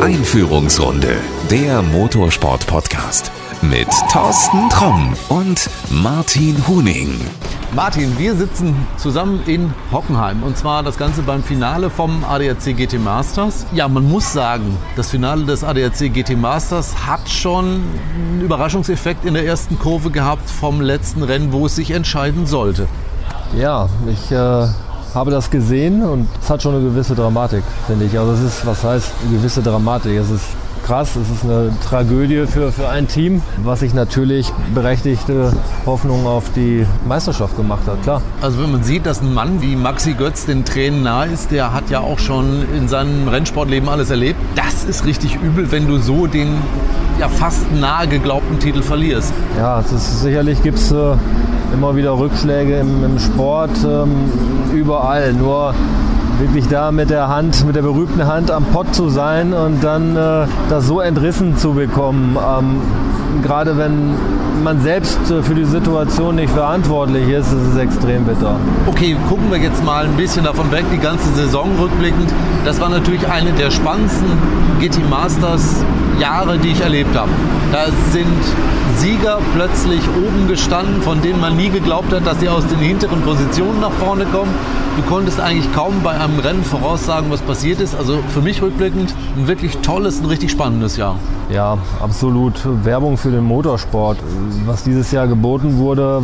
Einführungsrunde, der Motorsport-Podcast mit Thorsten Tromm und Martin Huning. Martin, wir sitzen zusammen in Hockenheim und zwar das Ganze beim Finale vom ADAC GT Masters. Ja, man muss sagen, das Finale des ADAC GT Masters hat schon einen Überraschungseffekt in der ersten Kurve gehabt vom letzten Rennen, wo es sich entscheiden sollte. Ja, ich äh, habe das gesehen und es hat schon eine gewisse Dramatik, finde ich. Also es ist, was heißt eine gewisse Dramatik? Es ist krass, es ist eine Tragödie für, für ein Team, was sich natürlich berechtigte Hoffnung auf die Meisterschaft gemacht hat, klar. Also wenn man sieht, dass ein Mann wie Maxi Götz den Tränen nahe ist, der hat ja auch schon in seinem Rennsportleben alles erlebt. Das ist richtig übel, wenn du so den ja fast nahe geglaubten Titel verlierst. Ja, ist, sicherlich gibt es äh, immer wieder Rückschläge im, im Sport, ähm, überall. Nur wirklich da mit der Hand, mit der berühmten Hand am Pott zu sein und dann äh, das so entrissen zu bekommen. Ähm, gerade wenn man selbst äh, für die Situation nicht verantwortlich ist, ist es extrem bitter. Okay, gucken wir jetzt mal ein bisschen davon weg, die ganze Saison rückblickend. Das war natürlich eine der spannendsten GT Masters Jahre, die ich erlebt habe. Da sind Sieger plötzlich oben gestanden, von denen man nie geglaubt hat, dass sie aus den hinteren Positionen nach vorne kommen. Du konntest eigentlich kaum bei einem Rennen voraussagen, was passiert ist. Also für mich rückblickend ein wirklich tolles, ein richtig spannendes Jahr. Ja, absolut. Werbung für den Motorsport. Was dieses Jahr geboten wurde,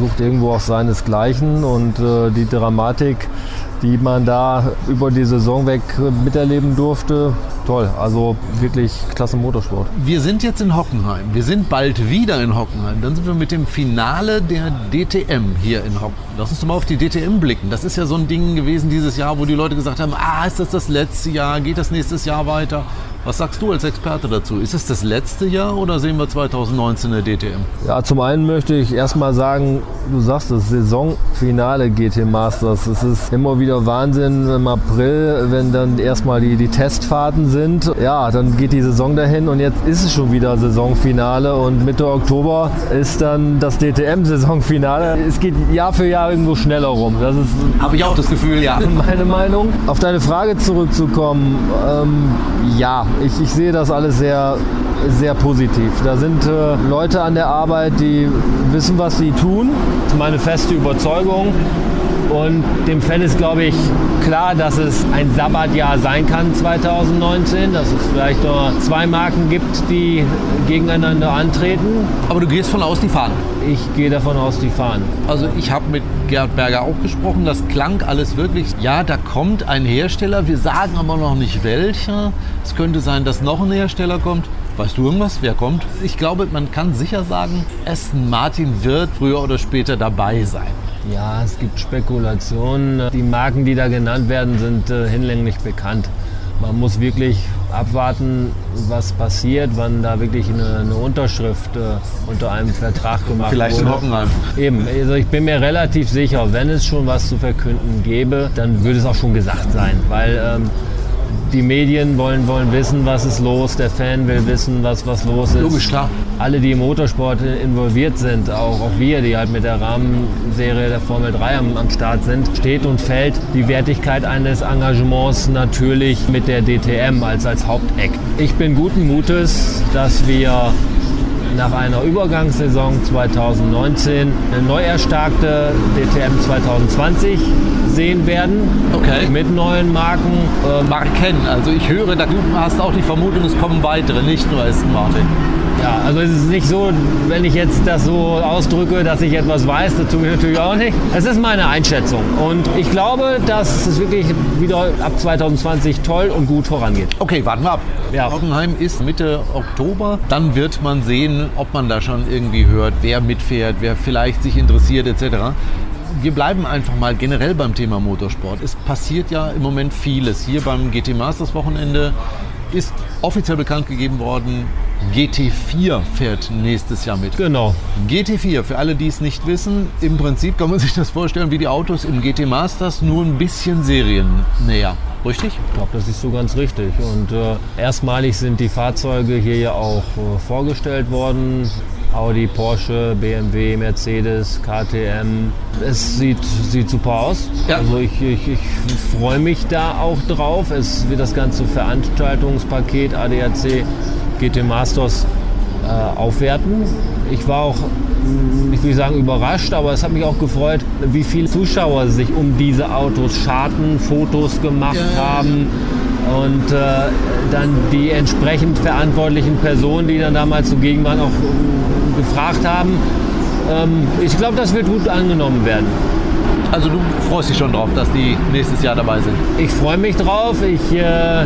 sucht irgendwo auch seinesgleichen und äh, die Dramatik die man da über die Saison weg miterleben durfte. Toll, also wirklich klasse Motorsport. Wir sind jetzt in Hockenheim. Wir sind bald wieder in Hockenheim. Dann sind wir mit dem Finale der DTM hier in Hockenheim. Lass uns doch mal auf die DTM blicken. Das ist ja so ein Ding gewesen dieses Jahr, wo die Leute gesagt haben, ah, ist das das letzte Jahr? Geht das nächstes Jahr weiter? Was sagst du als Experte dazu? Ist es das letzte Jahr oder sehen wir 2019 eine DTM? Ja, zum einen möchte ich erstmal sagen, du sagst es, Saisonfinale GT Masters. Es ist immer wieder Wahnsinn im April, wenn dann erstmal die, die Testfahrten sind. Ja, dann geht die Saison dahin und jetzt ist es schon wieder Saisonfinale und Mitte Oktober ist dann das DTM-Saisonfinale. Es geht Jahr für Jahr irgendwo schneller rum. Das ist Habe ich auch das Gefühl, ja. Meine Meinung. Auf deine Frage zurückzukommen, ähm, ja, ich, ich sehe das alles sehr, sehr positiv. Da sind äh, Leute an der Arbeit, die wissen, was sie tun. Das ist meine feste Überzeugung. Und dem Fan ist, glaube ich, klar, dass es ein Sabbatjahr sein kann 2019, dass es vielleicht nur zwei Marken gibt, die gegeneinander antreten. Aber du gehst von aus, die fahren? Ich gehe davon aus, die fahren. Also ich habe mit Gerd Berger auch gesprochen, das klang alles wirklich, ja, da kommt ein Hersteller, wir sagen aber noch nicht welcher. Es könnte sein, dass noch ein Hersteller kommt. Weißt du irgendwas? Wer kommt? Ich glaube, man kann sicher sagen, Aston Martin wird früher oder später dabei sein. Ja, es gibt Spekulationen. Die Marken, die da genannt werden, sind äh, hinlänglich bekannt. Man muss wirklich abwarten, was passiert, wann da wirklich eine, eine Unterschrift äh, unter einem Vertrag gemacht Vielleicht wurde. in Hockenheim. Eben, also ich bin mir relativ sicher, wenn es schon was zu verkünden gäbe, dann würde es auch schon gesagt sein, weil ähm, die Medien wollen, wollen wissen, was ist los, der Fan will wissen, was, was los ist. Logisch, klar. Alle, die im Motorsport involviert sind, auch, auch wir, die halt mit der Rahmenserie der Formel 3 am, am Start sind, steht und fällt die Wertigkeit eines Engagements natürlich mit der DTM als, als Haupteck. Ich bin guten Mutes, dass wir nach einer Übergangssaison 2019 eine neu erstarkte DTM 2020 sehen werden. Okay. Mit neuen Marken. Äh, Marken, also ich höre, da du hast auch die Vermutung, es kommen weitere, nicht nur Aston Martin. Ja, also es ist nicht so, wenn ich jetzt das so ausdrücke, dass ich etwas weiß, das tue ich natürlich auch nicht. Es ist meine Einschätzung und ich glaube, dass es wirklich wieder ab 2020 toll und gut vorangeht. Okay, warten wir ab. Ja. Hockenheim ist Mitte Oktober. Dann wird man sehen, ob man da schon irgendwie hört, wer mitfährt, wer vielleicht sich interessiert etc. Wir bleiben einfach mal generell beim Thema Motorsport. Es passiert ja im Moment vieles. Hier beim GT Masters Wochenende ist offiziell bekannt gegeben worden, GT4 fährt nächstes Jahr mit. Genau. GT4, für alle, die es nicht wissen, im Prinzip kann man sich das vorstellen wie die Autos im GT Masters, nur ein bisschen seriennäher. Richtig? Ich glaube, das ist so ganz richtig. Und äh, erstmalig sind die Fahrzeuge hier ja auch äh, vorgestellt worden. Audi, Porsche, BMW, Mercedes, KTM. Es sieht, sieht super aus. Ja. Also ich, ich, ich freue mich da auch drauf. Es wird das ganze Veranstaltungspaket ADAC GT Masters äh, aufwerten. Ich war auch, mh, ich will sagen überrascht, aber es hat mich auch gefreut, wie viele Zuschauer sich um diese Autos scharten, Fotos gemacht haben und äh, dann die entsprechend verantwortlichen Personen, die dann damals zugegen waren, auch äh, gefragt haben. Ähm, ich glaube, das wird gut angenommen werden. Also du freust dich schon drauf, dass die nächstes Jahr dabei sind. Ich freue mich drauf. Ich äh,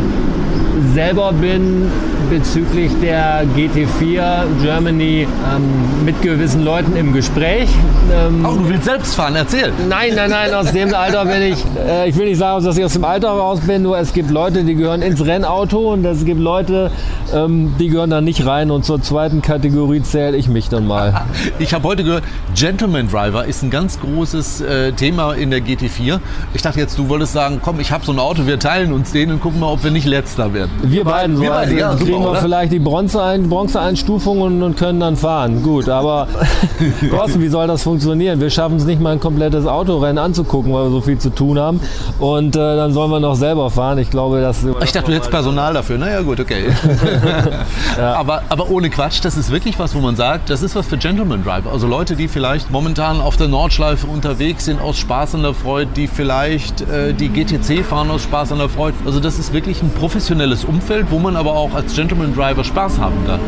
selber bin bezüglich der GT4 Germany ähm, mit gewissen Leuten im Gespräch. Ähm, Oh, du willst selbst fahren, erzähl. Nein, nein, nein, aus dem Alter bin ich. Äh, ich will nicht sagen, dass ich aus dem Alter raus bin, nur es gibt Leute, die gehören ins Rennauto und es gibt Leute, ähm, die gehören da nicht rein und zur zweiten Kategorie zähle ich mich dann mal. Ich habe heute gehört, Gentleman Driver ist ein ganz großes äh, Thema in der GT4. Ich dachte jetzt, du wolltest sagen, komm, ich habe so ein Auto, wir teilen uns den und gucken mal, ob wir nicht letzter werden. Wir beiden so, wir beide, also ja, super, wir oder? vielleicht die Bronze-Ein- Bronze-Einstufung und, und können dann fahren. Gut, aber Thorsten, wie soll das funktionieren? Wir schaffen es nicht mal ein komplettes Autorennen anzugucken, weil wir so viel zu tun haben. Und äh, dann sollen wir noch selber fahren. Ich glaube, dass Ich dachte, du hättest Personal dafür. Naja, gut, okay. aber, aber ohne Quatsch, das ist wirklich was, wo man sagt, das ist was für Gentleman Driver. Also Leute, die vielleicht momentan auf der Nordschleife unterwegs sind aus Spaß an der Freude, die vielleicht äh, die GTC fahren aus Spaß an der Freude. Also das ist wirklich ein professionelles Umfeld, wo man aber auch als Gentleman Driver Spaß haben kann.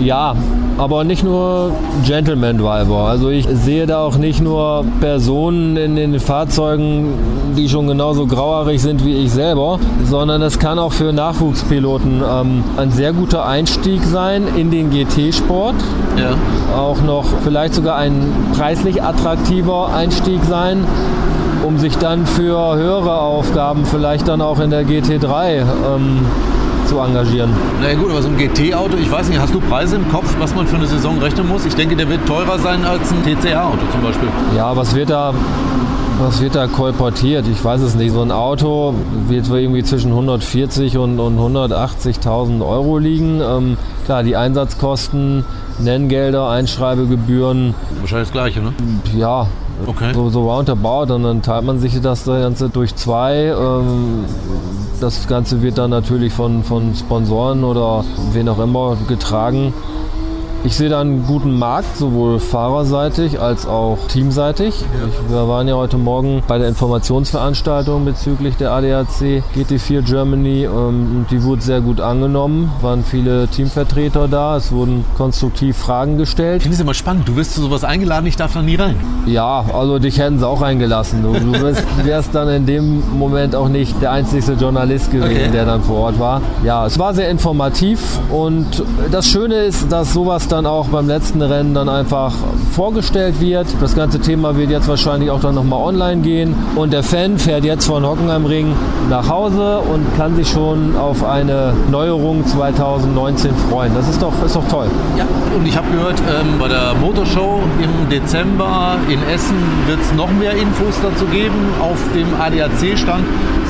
Ja, aber nicht nur Gentleman Driver. Also ich sehe da auch nicht nur Personen in den Fahrzeugen, die schon genauso grauerig sind wie ich selber, sondern es kann auch für Nachwuchspiloten ähm, ein sehr guter Einstieg sein in den GT-Sport. Ja. Auch noch vielleicht sogar ein preislich attraktiver Einstieg sein, um sich dann für höhere Aufgaben vielleicht dann auch in der GT3 ähm, zu engagieren. Na ja gut, aber so ein GT-Auto, ich weiß nicht, hast du Preise im Kopf, was man für eine Saison rechnen muss? Ich denke, der wird teurer sein als ein TCR-Auto zum Beispiel. Ja, was wird da, was wird da kolportiert? Ich weiß es nicht. So ein Auto wird irgendwie zwischen 140 und, und 180.000 Euro liegen. Ähm, klar, die Einsatzkosten, Nenngelder, Einschreibegebühren, Wahrscheinlich das gleiche, ne? ja, Okay. so, so roundabout. Und dann teilt man sich das Ganze durch zwei. Ähm, das Ganze wird dann natürlich von, von Sponsoren oder wen auch immer getragen. Ich sehe da einen guten Markt, sowohl fahrerseitig als auch teamseitig. Ich, wir waren ja heute Morgen bei der Informationsveranstaltung bezüglich der ADAC GT4 Germany. Ähm, und die wurde sehr gut angenommen, waren viele Teamvertreter da, es wurden konstruktiv Fragen gestellt. Ich finde es immer spannend. Du wirst zu sowas eingeladen, ich darf da nie rein. Ja, also dich hätten sie auch reingelassen. Du, du wirst, wärst dann in dem Moment auch nicht der einzigste Journalist gewesen, Okay. der dann vor Ort war. Ja, es war sehr informativ und das Schöne ist, dass sowas dann auch beim letzten Rennen dann einfach vorgestellt wird. Das ganze Thema wird jetzt wahrscheinlich auch dann nochmal online gehen und der Fan fährt jetzt von Hockenheimring nach Hause und kann sich schon auf eine Neuerung 2019 freuen. Das ist doch, ist doch toll. Ja. Und ich habe gehört, ähm, bei der Motorshow im Dezember in Essen wird es noch mehr Infos dazu geben. Auf dem ADAC-Stand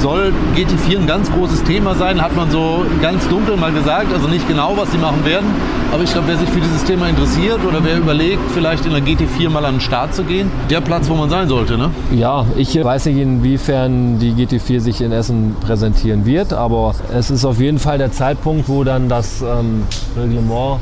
soll GT4 ein ganz großes Thema sein, hat man so ganz dunkel mal gesagt. Also nicht genau, was sie machen werden. Aber ich glaube, wer sich für dieses Thema interessiert oder wer überlegt, vielleicht in der GT4 mal an den Start zu gehen, der Platz, wo man sein sollte. Ne? Ja, ich weiß nicht, inwiefern die GT4 sich in Essen präsentieren wird, aber es ist auf jeden Fall der Zeitpunkt, wo dann das ähm, Reglement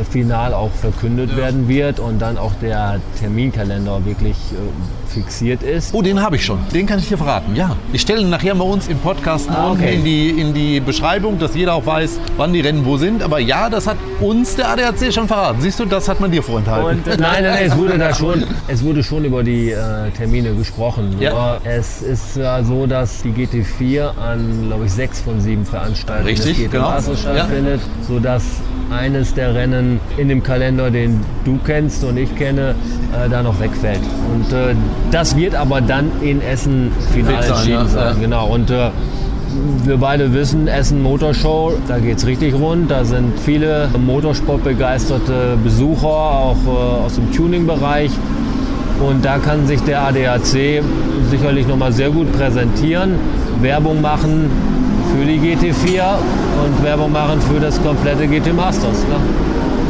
äh, final auch verkündet werden wird und dann auch der Terminkalender wirklich äh, fixiert ist. Oh, den habe ich schon. Den kann ich dir verraten. Ja. Ich stelle ihn nachher bei uns im Podcast Ah, okay. in, die, in die Beschreibung, dass jeder auch weiß, wann die Rennen wo sind. Aber ja, das hat uns der ADAC schon verraten. Siehst du, das hat man dir vorenthalten. Und, äh, nein, nein, nein, es wurde da schon, es wurde schon über die äh, Termine gesprochen. Ja. Nur es ist ja so, dass die GT4 an, glaube ich, sechs von sieben Veranstaltungen Richtig, des GT genau. Masters Ja. stattfindet, sodass eines der Rennen in dem Kalender, den du kennst und ich kenne, äh, da noch wegfällt. Und äh, das wird aber dann in Essen final entschieden sein. ja. Genau. Und äh, wir beide wissen, Essen Motorshow, da geht es richtig rund. Da sind viele motorsportbegeisterte Besucher, auch äh, aus dem Tuning-Bereich. Und da kann sich der ADAC sicherlich nochmal sehr gut präsentieren, Werbung machen für die GT4 und Werbung machen für das komplette GT Masters. Ne?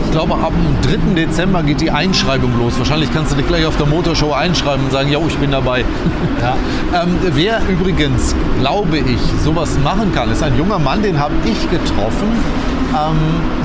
Ich glaube, ab dem 3. Dezember geht die Einschreibung los. Wahrscheinlich kannst du dich gleich auf der Motorshow einschreiben und sagen, ja, ich bin dabei. Ja. ähm, wer übrigens, glaube ich, sowas machen kann, ist ein junger Mann, den habe ich getroffen. Ähm,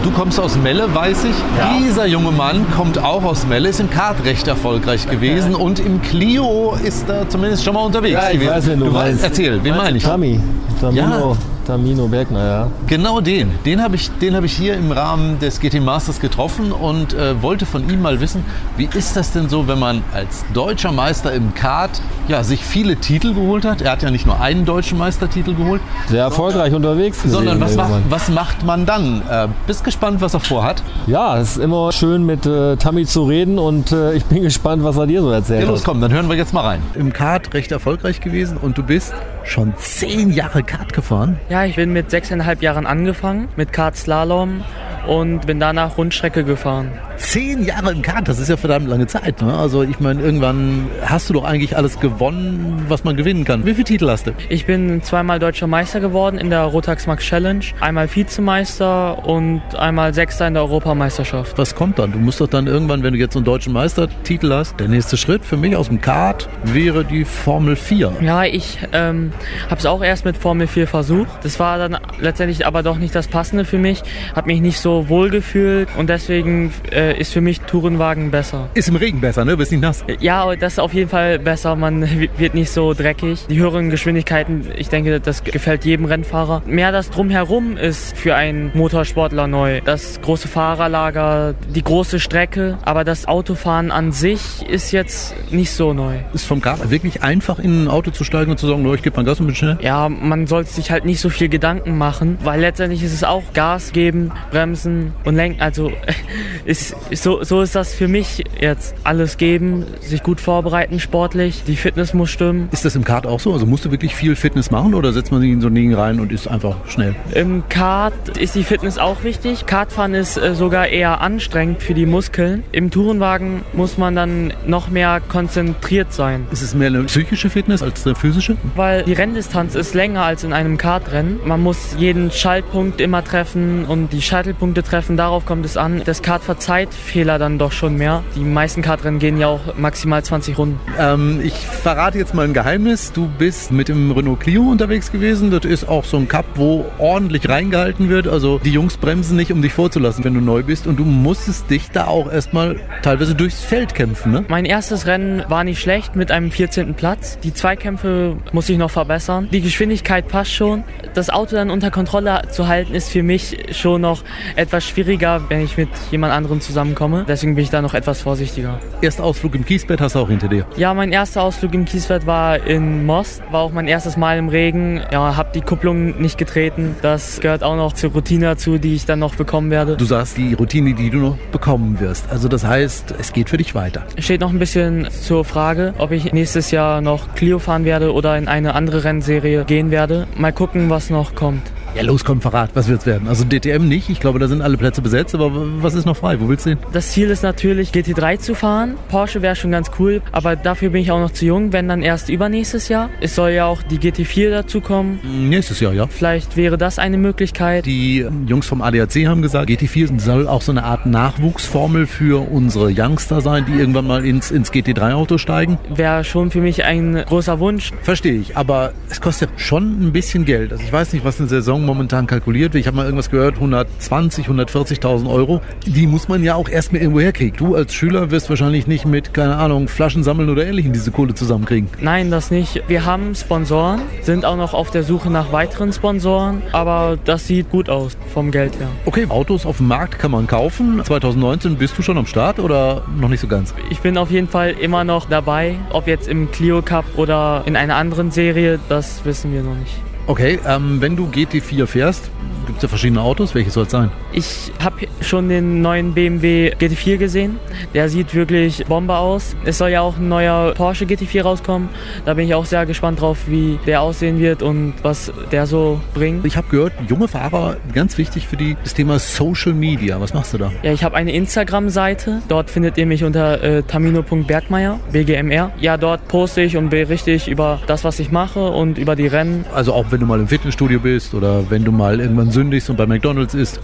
du kommst aus Melle, weiß ich. Ja. Dieser junge Mann kommt auch aus Melle, ist im Kart recht erfolgreich gewesen und im Clio ist er zumindest schon mal unterwegs Ja, ich gewesen. weiß, wen du weißt. meinst. Erzähl, wen meine ich? Tami. Tamino, Ja. Tamino Bergner, ja. Genau den. Den habe ich, den hab ich hier im Rahmen des GT Masters getroffen und äh, wollte von ihm mal wissen, wie ist das denn so, wenn man als deutscher Meister im Kart ja, sich viele Titel geholt hat. Er hat ja nicht nur einen deutschen Meistertitel geholt, Sehr erfolgreich unterwegs gewesen. sondern was macht, was macht man dann? Äh, bist gespannt, was er vorhat? Ja, es ist immer schön mit äh, Tammy zu reden und äh, ich bin gespannt, was er dir so erzählt Ja, los, hat. komm, dann hören wir jetzt mal rein. Im Kart recht erfolgreich gewesen und du bist schon zehn Jahre Kart gefahren. Ja, ich bin mit sechseinhalb Jahren angefangen mit Kartslalom und bin danach Rundstrecke gefahren. Zehn Jahre im Kart, das ist ja verdammt lange Zeit. Ne? Also ich meine, irgendwann hast du doch eigentlich alles gewonnen, was man gewinnen kann. Wie viele Titel hast du? Ich bin zweimal deutscher Meister geworden in der Rotax Max Challenge, einmal Vizemeister und einmal Sechster in der Europameisterschaft. Was kommt dann? Du musst doch dann irgendwann, wenn du jetzt einen deutschen Meistertitel hast, der nächste Schritt für mich aus dem Kart wäre die Formel 4. Ja, ich ähm, habe es auch erst mit Formel 4 versucht. Das war dann letztendlich aber doch nicht das Passende für mich. Habe mich nicht so wohl gefühlt und deswegen äh, ist für mich Tourenwagen besser. Ist im Regen besser, ne? Bist nicht nass. Ja, das ist auf jeden Fall besser. Man wird nicht so dreckig. Die höheren Geschwindigkeiten, ich denke, das gefällt jedem Rennfahrer. Mehr das Drumherum ist für einen Motorsportler neu. Das große Fahrerlager, die große Strecke. Aber das Autofahren an sich ist jetzt nicht so neu. Ist vom Kart wirklich einfach in ein Auto zu steigen und zu sagen, "No, ich gebe mein Gas und bin schnell? Ja, man sollte sich halt nicht so viel Gedanken machen, weil letztendlich ist es auch Gas geben, bremsen und lenken. Also ist, so, so ist das für mich jetzt. Alles geben, sich gut vorbereiten sportlich, die Fitness muss stimmen. Ist das im Kart auch so? Also musst du wirklich viel Fitness machen oder setzt man sich in so ein Ding rein und ist einfach schnell? Im Kart ist die Fitness auch wichtig. Kartfahren ist äh, sogar eher anstrengend für die Muskeln. Im Tourenwagen muss man dann noch mehr konzentriert sein, Ist es mehr eine psychische Fitness als eine physische? weil die Renndistanz ist länger als in einem Kartrennen. Man muss jeden Schaltpunkt immer treffen und die Scheitelpunkte treffen. Darauf kommt es an. Das Kart verzeiht Fehler dann doch schon mehr. Die meisten Kartrennen gehen ja auch maximal 20 Runden. Ähm, ich verrate jetzt mal ein Geheimnis. Du bist mit dem Renault Clio unterwegs gewesen. Das ist auch so ein Cup, wo ordentlich reingehalten wird. Also die Jungs bremsen nicht, um dich vorzulassen, wenn du neu bist. Und du musstest dich da auch erstmal teilweise durchs Feld kämpfen. Ne? Mein erstes Rennen war nicht schlecht mit einem 14. Platz. Die Zweikämpfe muss ich noch verbessern. Die Geschwindigkeit passt schon. Das Auto dann unter Kontrolle zu halten ist für mich schon noch etwas schwieriger, wenn ich mit jemand anderem zusammenkomme. Deswegen bin ich da noch etwas vorsichtiger. Erster Ausflug im Kiesbett hast du auch hinter dir. Ja, mein erster Ausflug im Kiesfeld war in Most. War auch mein erstes Mal im Regen. Ja, hab die Kupplung nicht getreten. Das gehört auch noch zur Routine dazu, die ich dann noch bekommen werde. Du sagst die Routine, die du noch bekommen wirst. Also das heißt, es geht für dich weiter. Steht noch ein bisschen zur Frage, ob ich nächstes Jahr noch Clio fahren werde oder in eine andere Rennserie gehen werde. Mal gucken, was noch kommt. Ja, los, komm, verrat, was wird's werden? Also DTM nicht, ich glaube, da sind alle Plätze besetzt, aber was ist noch frei? Wo willst du hin? Das Ziel ist natürlich, GT3 zu fahren. Porsche wäre schon ganz cool, aber dafür bin ich auch noch zu jung, wenn dann erst übernächstes Jahr. Es soll ja auch die GT4 dazukommen. Nächstes Jahr, ja. Vielleicht wäre das eine Möglichkeit. Die Jungs vom ADAC haben gesagt, GT4 soll auch so eine Art Nachwuchsformel für unsere Youngster sein, die irgendwann mal ins, ins GT3-Auto steigen. Wäre schon für mich ein großer Wunsch. Verstehe ich, aber es kostet schon ein bisschen Geld. Also ich weiß nicht, was eine Saison momentan kalkuliert wird. Ich habe mal irgendwas gehört, 120, 140.000 Euro. Die muss man ja auch erstmal irgendwo herkriegen. Du als Schüler wirst wahrscheinlich nicht mit, keine Ahnung, Flaschen sammeln oder ähnlichem diese Kohle zusammenkriegen. Nein, das nicht. Wir haben Sponsoren, sind auch noch auf der Suche nach weiteren Sponsoren, aber das sieht gut aus vom Geld her. Okay, Autos auf dem Markt kann man kaufen. 2019 bist du schon am Start oder noch nicht so ganz? Ich bin auf jeden Fall immer noch dabei, ob jetzt im Clio Cup oder in einer anderen Serie, das wissen wir noch nicht. Okay, ähm, wenn du GT4 fährst, gibt es ja verschiedene Autos. Welches soll es sein? Ich habe schon den neuen BMW GT4 gesehen. Der sieht wirklich Bombe aus. Es soll ja auch ein neuer Porsche GT4 rauskommen. Da bin ich auch sehr gespannt drauf, wie der aussehen wird und was der so bringt. Ich habe gehört, junge Fahrer, ganz wichtig für die, das Thema Social Media. Was machst du da? Ja, ich habe eine Instagram-Seite. Dort findet ihr mich unter äh, tamino.bergmeier, BGMR. Ja, dort poste ich und berichte ich über das, was ich mache und über die Rennen. Also auch wenn du mal im Fitnessstudio bist oder wenn du mal irgendwann kündigst und bei McDonalds isst?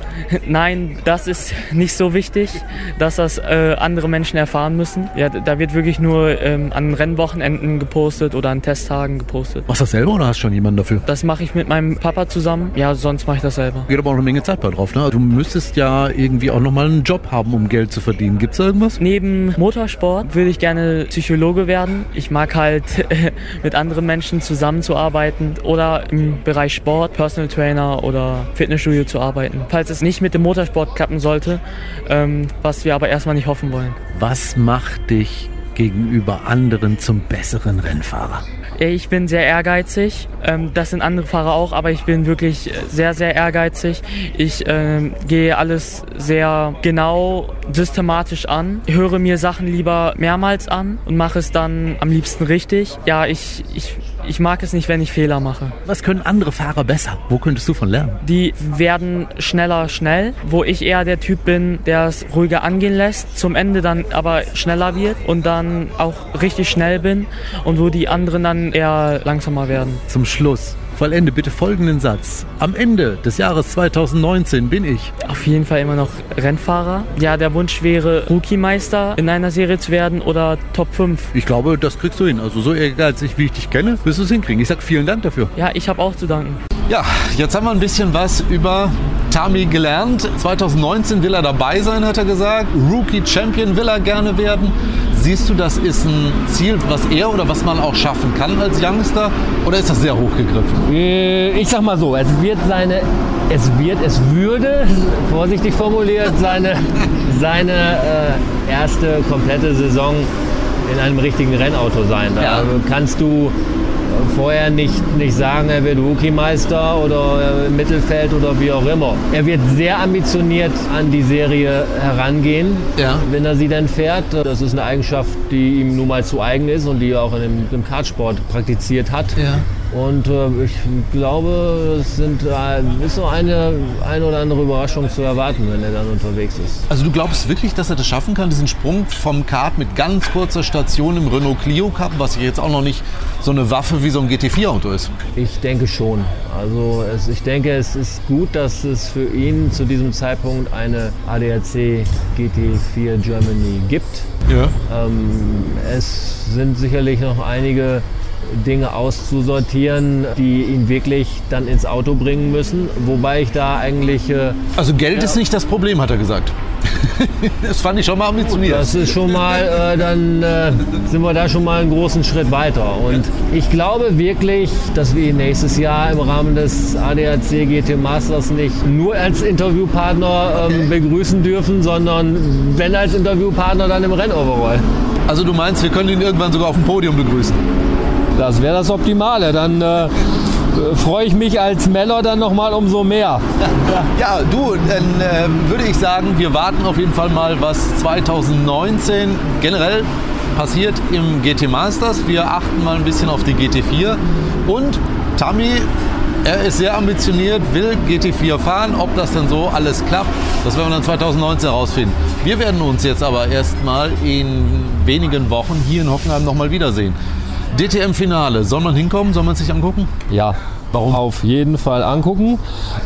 Nein, das ist nicht so wichtig, dass das äh, andere Menschen erfahren müssen. Ja, da wird wirklich nur ähm, an Rennwochenenden gepostet oder an Testtagen gepostet. Machst du das selber oder hast du schon jemanden dafür? Das mache ich mit meinem Papa zusammen. Ja, sonst mache ich das selber. Geht aber auch eine Menge Zeit bei drauf, ne? Du müsstest ja irgendwie auch nochmal einen Job haben, um Geld zu verdienen. Gibt's da irgendwas? Neben Motorsport würde ich gerne Psychologe werden. Ich mag halt mit anderen Menschen zusammenzuarbeiten oder im Bereich Sport, Personal Trainer oder Fitnessstudio zu arbeiten. Falls es nicht mit dem Motorsport klappen sollte, ähm, was wir aber erstmal nicht hoffen wollen. Was macht dich gegenüber anderen zum besseren Rennfahrer? Ich bin sehr ehrgeizig. Ähm, das sind andere Fahrer auch, aber ich bin wirklich sehr, sehr ehrgeizig. Ich ähm, gehe alles sehr genau, systematisch an, höre mir Sachen lieber mehrmals an und mache es dann am liebsten richtig. Ja, ich, ich ich mag es nicht, wenn ich Fehler mache. Was können andere Fahrer besser? Wo könntest du von lernen? Die werden schneller schnell, wo ich eher der Typ bin, der es ruhiger angehen lässt, zum Ende dann aber schneller wird und dann auch richtig schnell bin und wo die anderen dann eher langsamer werden. Zum Schluss, Vollende bitte folgenden Satz. Am Ende des Jahres 2019 bin ich. Auf jeden Fall immer noch Rennfahrer. Ja, der Wunsch wäre, Rookie-Meister in einer Serie zu werden oder Top 5. Ich glaube, das kriegst du hin. Also so ehrgeizig, wie ich dich kenne, wirst du es hinkriegen. Ich sag vielen Dank dafür. Ja, ich habe auch zu danken. Ja, jetzt haben wir ein bisschen was über Tami gelernt. 2019 will er dabei sein, hat er gesagt. Rookie Champion will er gerne werden. Siehst du, das ist ein Ziel, was er oder was man auch schaffen kann als Youngster? Oder ist das sehr hochgegriffen? Äh, ich sag mal so, es wird seine, es wird, es würde, vorsichtig formuliert, seine, seine äh, erste komplette Saison in einem richtigen Rennauto sein. Da ja. kannst du vorher nicht, nicht sagen, er wird Rookie-Meister oder im Mittelfeld oder wie auch immer. Er wird sehr ambitioniert an die Serie herangehen, ja. wenn er sie denn fährt. Das ist eine Eigenschaft, die ihm nun mal zu eigen ist und die er auch in dem, im Kartsport praktiziert hat. Ja. Und äh, ich glaube, es sind, äh, ist so eine, eine oder andere Überraschung zu erwarten, wenn er dann unterwegs ist. Also du glaubst wirklich, dass er das schaffen kann, diesen Sprung vom Kart mit ganz kurzer Station im Renault Clio Cup, was jetzt auch noch nicht so eine Waffe wie so ein GT4-Auto ist? Ich denke schon. Also es, ich denke, es ist gut, dass es für ihn zu diesem Zeitpunkt eine ADAC GT4 Germany gibt. Ja. Ähm, es sind sicherlich noch einige Dinge auszusortieren, die ihn wirklich dann ins Auto bringen müssen. Wobei ich da eigentlich. Äh, also Geld ja, ist nicht das Problem, hat er gesagt. das fand ich schon mal ambitioniert. Das ist schon mal, äh, dann äh, sind wir da schon mal einen großen Schritt weiter. Und ich glaube wirklich, dass wir ihn nächstes Jahr im Rahmen des ADAC GT Masters nicht nur als Interviewpartner ähm, begrüßen dürfen, sondern wenn als Interviewpartner dann im Rennoverall. Also du meinst, wir können ihn irgendwann sogar auf dem Podium begrüßen? Das wäre das Optimale. Dann äh, freue ich mich als Meller dann nochmal umso mehr. Ja, du, dann äh, würde ich sagen, wir warten auf jeden Fall mal, was 2019 generell passiert im GT Masters. Wir achten mal ein bisschen auf die GT4. Und Tammy, er ist sehr ambitioniert, will GT4 fahren. Ob das denn so alles klappt, das werden wir dann 2019 herausfinden. Wir werden uns jetzt aber erstmal in wenigen Wochen hier in Hockenheim nochmal wiedersehen. DTM-Finale, soll man hinkommen? Soll man sich angucken? Ja, Warum? Auf jeden Fall angucken.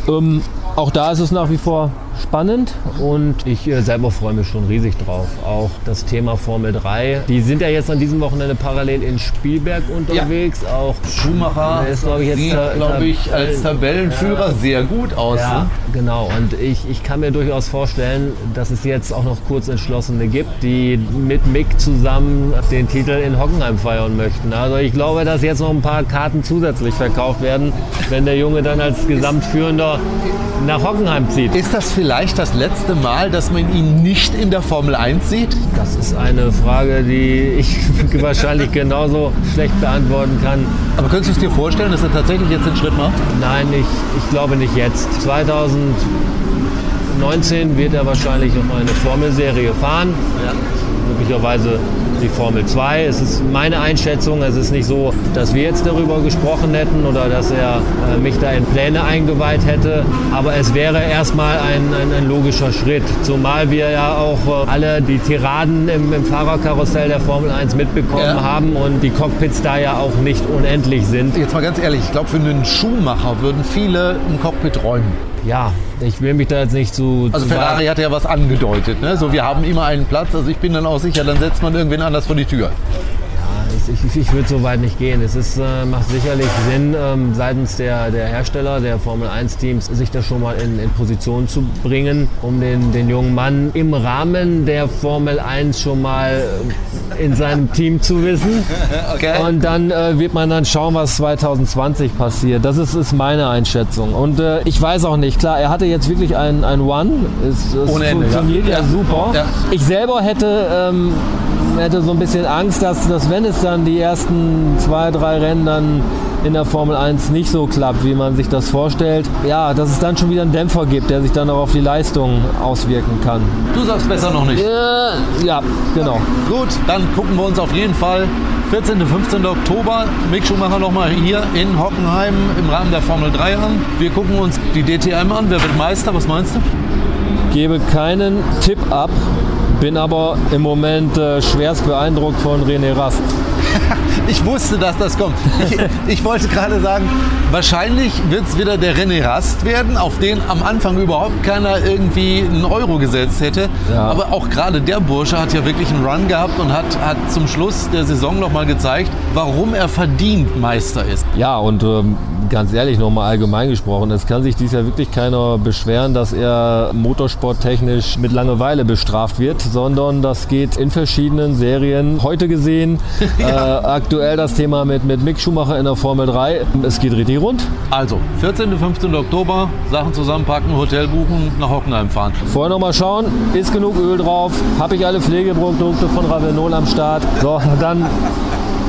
Ähm, auch da ist es nach wie vor spannend und ich äh, selber freue mich schon riesig drauf. Auch das Thema Formel 3. Die sind ja jetzt an diesem Wochenende parallel in Spielberg unterwegs. Ja. Auch Schumacher ist, glaube ich, jetzt glaube ich, als Tabellenführer ja. sehr gut aus. Ja, ne? genau. Und ich, ich kann mir durchaus vorstellen, dass es jetzt auch noch Kurzentschlossene gibt, die mit Mick zusammen den Titel in Hockenheim feiern möchten. Also ich glaube, dass jetzt noch ein paar Karten zusätzlich verkauft werden, wenn der Junge dann als Gesamtführender nach Hockenheim zieht. Ist das vielleicht das letzte Mal, dass man ihn nicht in der Formel 1 sieht? Das ist eine Frage, die ich wahrscheinlich genauso schlecht beantworten kann. Aber könntest du es dir vorstellen, dass er tatsächlich jetzt den Schritt macht? Nein, ich, ich glaube nicht jetzt. 2019 wird er wahrscheinlich noch eine Formelserie fahren. Ja. Möglicherweise die Formel 2. Es ist meine Einschätzung, es ist nicht so, dass wir jetzt darüber gesprochen hätten oder dass er äh, mich da in Pläne eingeweiht hätte, aber es wäre erstmal ein, ein, ein logischer Schritt, zumal wir ja auch äh, alle die Tiraden im, im, Fahrerkarussell der Formel 1 mitbekommen ja. haben und die Cockpits da ja auch nicht unendlich sind. Jetzt mal ganz ehrlich, ich glaube für einen Schuhmacher würden viele ein Cockpit räumen. Ja, ich will mich da jetzt nicht zu. Also zu Ferrari hat ja was angedeutet, ne? So, wir haben immer einen Platz. Also ich bin dann auch sicher, dann setzt man irgendwen anders vor die Tür ich, ich, ich würde so weit nicht gehen. Es ist, äh, macht sicherlich Sinn, ähm, seitens der, der Hersteller, der Formel 1-Teams, sich da schon mal in, in Position zu bringen, um den, den jungen Mann im Rahmen der Formel 1 schon mal äh, in seinem Team zu wissen. Okay. Und dann äh, wird man dann schauen, was 2020 passiert. Das ist, ist meine Einschätzung. Und äh, ich weiß auch nicht, klar, er hatte jetzt wirklich ein, ein One. Es, es Ohne Ende, funktioniert ja, ja super. Ja. Ich selber hätte ähm, hätte so ein bisschen Angst, dass, dass wenn es dann die ersten zwei, drei Rennen dann in der Formel 1 nicht so klappt, wie man sich das vorstellt, ja, dass es dann schon wieder einen Dämpfer gibt, der sich dann auch auf die Leistung auswirken kann. Du sagst besser noch nicht. Äh, ja, genau. Gut, dann gucken wir uns auf jeden Fall 14. und 15. Oktober Mick Schumacher nochmal hier in Hockenheim im Rahmen der Formel 3 an. Wir gucken uns die DTM an. Wer wird Meister? Was meinst du? Gebe keinen Tipp ab, bin aber im Moment äh, schwerst beeindruckt von René Rast. ich wusste, dass das kommt. Ich, ich wollte gerade sagen, wahrscheinlich wird es wieder der René Rast werden, auf den am Anfang überhaupt keiner irgendwie einen Euro gesetzt hätte. Ja. Aber auch gerade der Bursche hat ja wirklich einen Run gehabt und hat, hat zum Schluss der Saison nochmal gezeigt, warum er verdient Meister ist. Ja, und ähm, ganz ehrlich nochmal allgemein gesprochen, es kann sich dies Jahr wirklich keiner beschweren, dass er motorsporttechnisch mit Langeweile bestraft wird, sondern das geht in verschiedenen Serien. Heute gesehen, ja. äh, aktuell das Thema mit, mit Mick Schumacher in der Formel 3. Es geht richtig rund. Also, 14. und 15. Oktober, Sachen zusammenpacken, Hotel buchen, nach Hockenheim fahren. Vorher nochmal schauen, ist genug Öl drauf, habe ich alle Pflegeprodukte von Ravenol am Start. So, dann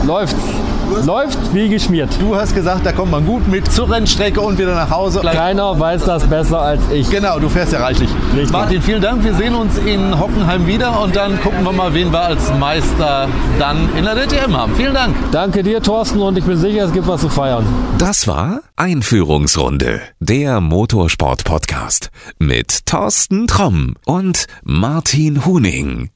läuft's. Läuft wie geschmiert. Du hast gesagt, da kommt man gut mit zur Rennstrecke und wieder nach Hause. Keiner weiß das besser als ich. Genau, du fährst ja reichlich. Richtig. Martin, vielen Dank. Wir sehen uns in Hockenheim wieder und dann gucken wir mal, wen wir als Meister dann in der DTM haben. Vielen Dank. Danke dir, Thorsten, und ich bin sicher, es gibt was zu feiern. Das war Einführungsrunde, der Motorsport-Podcast mit Thorsten Tromm und Martin Huning.